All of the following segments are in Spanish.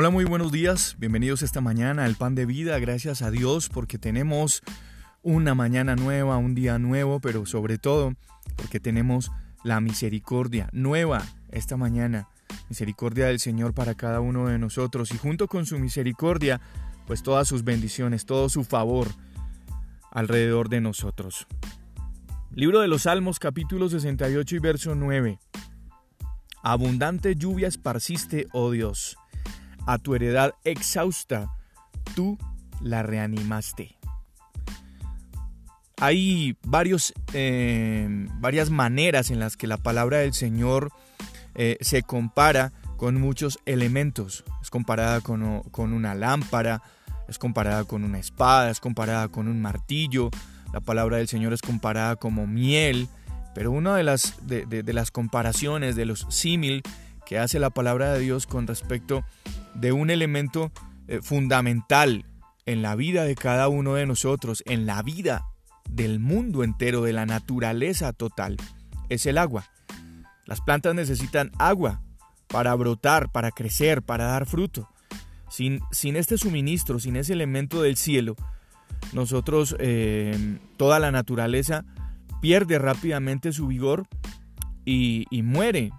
Hola, muy buenos días. Bienvenidos esta mañana al Pan de Vida. Gracias a Dios porque tenemos una mañana nueva, un día nuevo, pero sobre todo porque tenemos la misericordia nueva esta mañana. Misericordia del Señor para cada uno de nosotros y junto con su misericordia, pues todas sus bendiciones, todo su favor alrededor de nosotros. Libro de los Salmos capítulo 68 y verso 9. Abundante lluvia esparciste, oh Dios a tu heredad exhausta, tú la reanimaste. Hay varios, eh, varias maneras en las que la palabra del Señor eh, se compara con muchos elementos. Es comparada con, con, una lámpara, es comparada con una espada, es comparada con un martillo. La palabra del Señor es comparada como miel. Pero una de las, de, de las comparaciones, de los símil que hace la palabra de Dios con respecto de un elemento eh, fundamental en la vida de cada uno de nosotros, en la vida del mundo entero, de la naturaleza total, es el agua. Las plantas necesitan agua para brotar, para crecer, para dar fruto. Sin, sin este suministro, sin ese elemento del cielo, nosotros, eh, toda la naturaleza pierde rápidamente su vigor y, y muere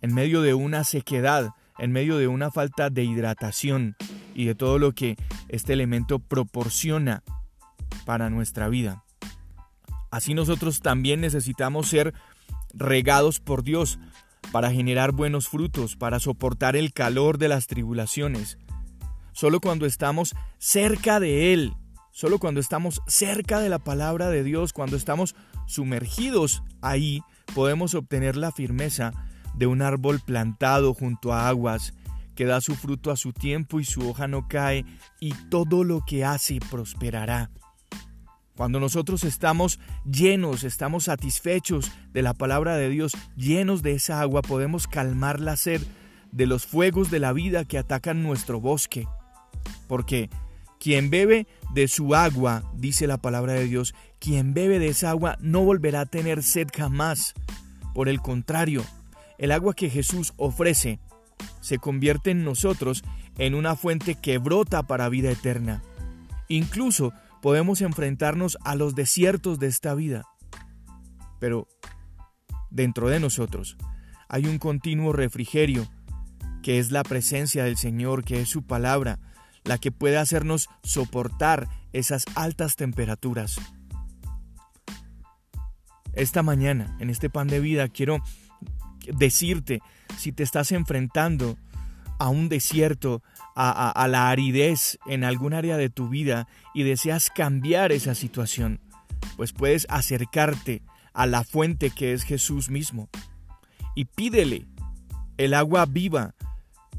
en medio de una sequedad, en medio de una falta de hidratación y de todo lo que este elemento proporciona para nuestra vida. Así nosotros también necesitamos ser regados por Dios para generar buenos frutos, para soportar el calor de las tribulaciones. Solo cuando estamos cerca de Él, solo cuando estamos cerca de la palabra de Dios, cuando estamos sumergidos ahí, podemos obtener la firmeza de un árbol plantado junto a aguas, que da su fruto a su tiempo y su hoja no cae, y todo lo que hace prosperará. Cuando nosotros estamos llenos, estamos satisfechos de la palabra de Dios, llenos de esa agua, podemos calmar la sed de los fuegos de la vida que atacan nuestro bosque. Porque quien bebe de su agua, dice la palabra de Dios, quien bebe de esa agua no volverá a tener sed jamás. Por el contrario, el agua que Jesús ofrece se convierte en nosotros en una fuente que brota para vida eterna. Incluso podemos enfrentarnos a los desiertos de esta vida. Pero dentro de nosotros hay un continuo refrigerio que es la presencia del Señor, que es su palabra, la que puede hacernos soportar esas altas temperaturas. Esta mañana, en este pan de vida, quiero decirte si te estás enfrentando a un desierto, a, la aridez en algún área de tu vida y deseas cambiar esa situación, pues puedes acercarte a la fuente que es Jesús mismo y pídele el agua viva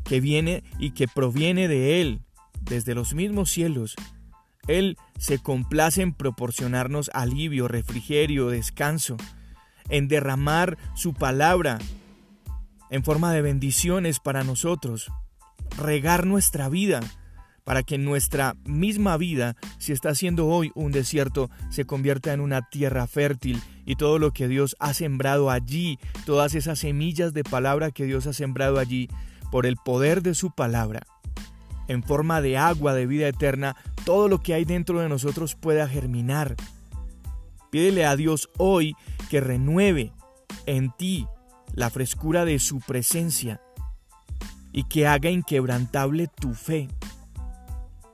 que viene y que proviene de Él, desde los mismos cielos. Él se complace en proporcionarnos alivio, refrigerio, descanso en derramar su palabra en forma de bendiciones para nosotros, regar nuestra vida, para que nuestra misma vida, si está siendo hoy un desierto, se convierta en una tierra fértil y todo lo que Dios ha sembrado allí, todas esas semillas de palabra que Dios ha sembrado allí, por el poder de su palabra, en forma de agua de vida eterna, todo lo que hay dentro de nosotros pueda germinar. Pídele a Dios hoy que renueve en ti la frescura de su presencia y que haga inquebrantable tu fe.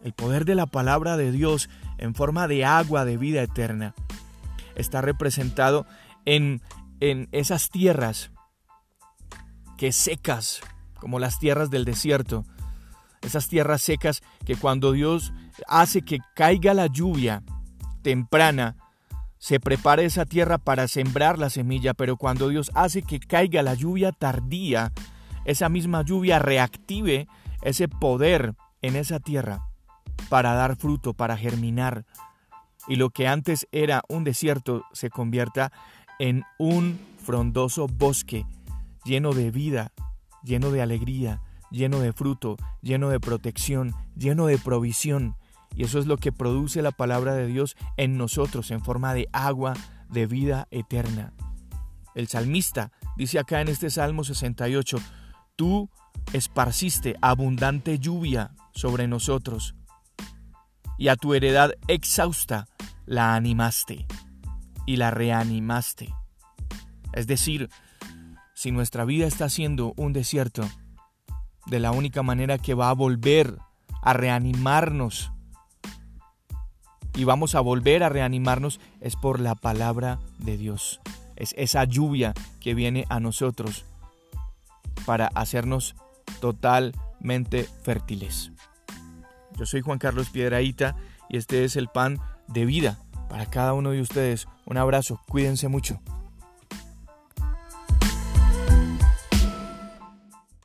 El poder de la palabra de Dios en forma de agua de vida eterna está representado en, en esas tierras que secas, como las tierras del desierto, esas tierras secas que cuando Dios hace que caiga la lluvia temprana, se prepara esa tierra para sembrar la semilla, pero cuando Dios hace que caiga la lluvia tardía, esa misma lluvia reactive ese poder en esa tierra para dar fruto, para germinar. Y lo que antes era un desierto se convierta en un frondoso bosque lleno de vida, lleno de alegría, lleno de fruto, lleno de protección, lleno de provisión. Y eso es lo que produce la palabra de Dios en nosotros en forma de agua de vida eterna. El salmista dice acá en este Salmo 68, Tú esparciste abundante lluvia sobre nosotros, y a tu heredad exhausta la animaste y la reanimaste. Es decir, si nuestra vida está siendo un desierto, de la única manera que va a volver a reanimarnos y vamos a volver a reanimarnos es por la palabra de Dios. Es esa lluvia que viene a nosotros para hacernos totalmente fértiles. Yo soy Juan Carlos Piedraíta y este es el pan de vida para cada uno de ustedes. Un abrazo, cuídense mucho.